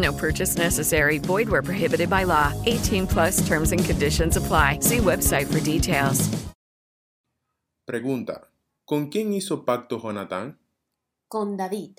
No purchase necessary. Void where prohibited by law. 18 plus terms and conditions apply. See website for details. Pregunta: ¿Con quién hizo pacto Jonatán? Con David.